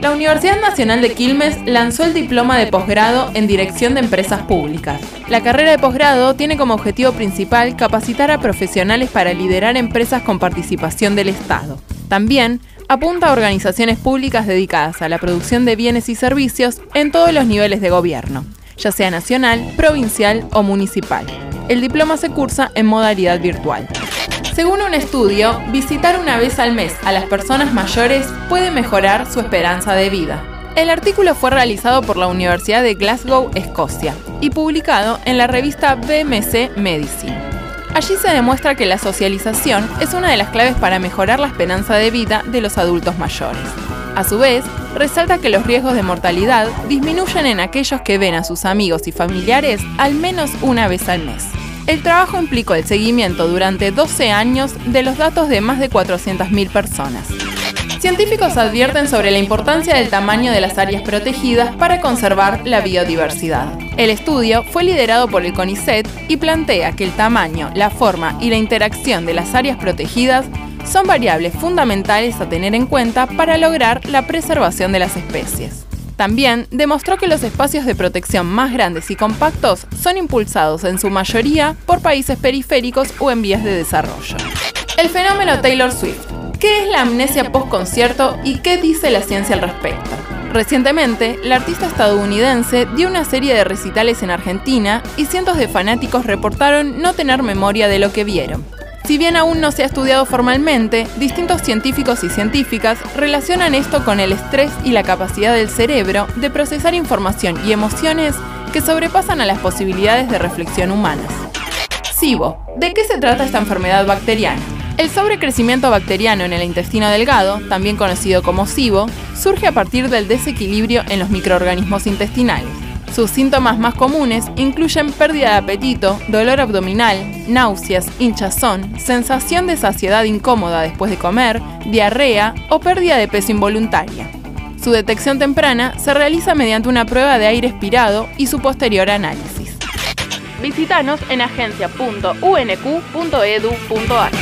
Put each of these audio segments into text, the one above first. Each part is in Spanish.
La Universidad Nacional de Quilmes lanzó el diploma de posgrado en Dirección de Empresas Públicas. La carrera de posgrado tiene como objetivo principal capacitar a profesionales para liderar empresas con participación del Estado. También apunta a organizaciones públicas dedicadas a la producción de bienes y servicios en todos los niveles de gobierno, ya sea nacional, provincial o municipal. El diploma se cursa en modalidad virtual. Según un estudio, visitar una vez al mes a las personas mayores puede mejorar su esperanza de vida. El artículo fue realizado por la Universidad de Glasgow, Escocia, y publicado en la revista BMC Medicine. Allí se demuestra que la socialización es una de las claves para mejorar la esperanza de vida de los adultos mayores. A su vez, resalta que los riesgos de mortalidad disminuyen en aquellos que ven a sus amigos y familiares al menos una vez al mes. El trabajo implicó el seguimiento durante 12 años de los datos de más de 400.000 personas. Científicos advierten sobre la importancia del tamaño de las áreas protegidas para conservar la biodiversidad. El estudio fue liderado por el CONICET y plantea que el tamaño, la forma y la interacción de las áreas protegidas son variables fundamentales a tener en cuenta para lograr la preservación de las especies. También demostró que los espacios de protección más grandes y compactos son impulsados en su mayoría por países periféricos o en vías de desarrollo. El fenómeno Taylor Swift. ¿Qué es la amnesia post-concierto y qué dice la ciencia al respecto? Recientemente, la artista estadounidense dio una serie de recitales en Argentina y cientos de fanáticos reportaron no tener memoria de lo que vieron. Si bien aún no se ha estudiado formalmente, distintos científicos y científicas relacionan esto con el estrés y la capacidad del cerebro de procesar información y emociones que sobrepasan a las posibilidades de reflexión humanas. SIBO. ¿De qué se trata esta enfermedad bacteriana? El sobrecrecimiento bacteriano en el intestino delgado, también conocido como SIBO, surge a partir del desequilibrio en los microorganismos intestinales. Sus síntomas más comunes incluyen pérdida de apetito, dolor abdominal, náuseas, hinchazón, sensación de saciedad incómoda después de comer, diarrea o pérdida de peso involuntaria. Su detección temprana se realiza mediante una prueba de aire expirado y su posterior análisis. Visítanos en agencia.unq.edu.ar.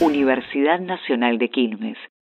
Universidad Nacional de Quilmes.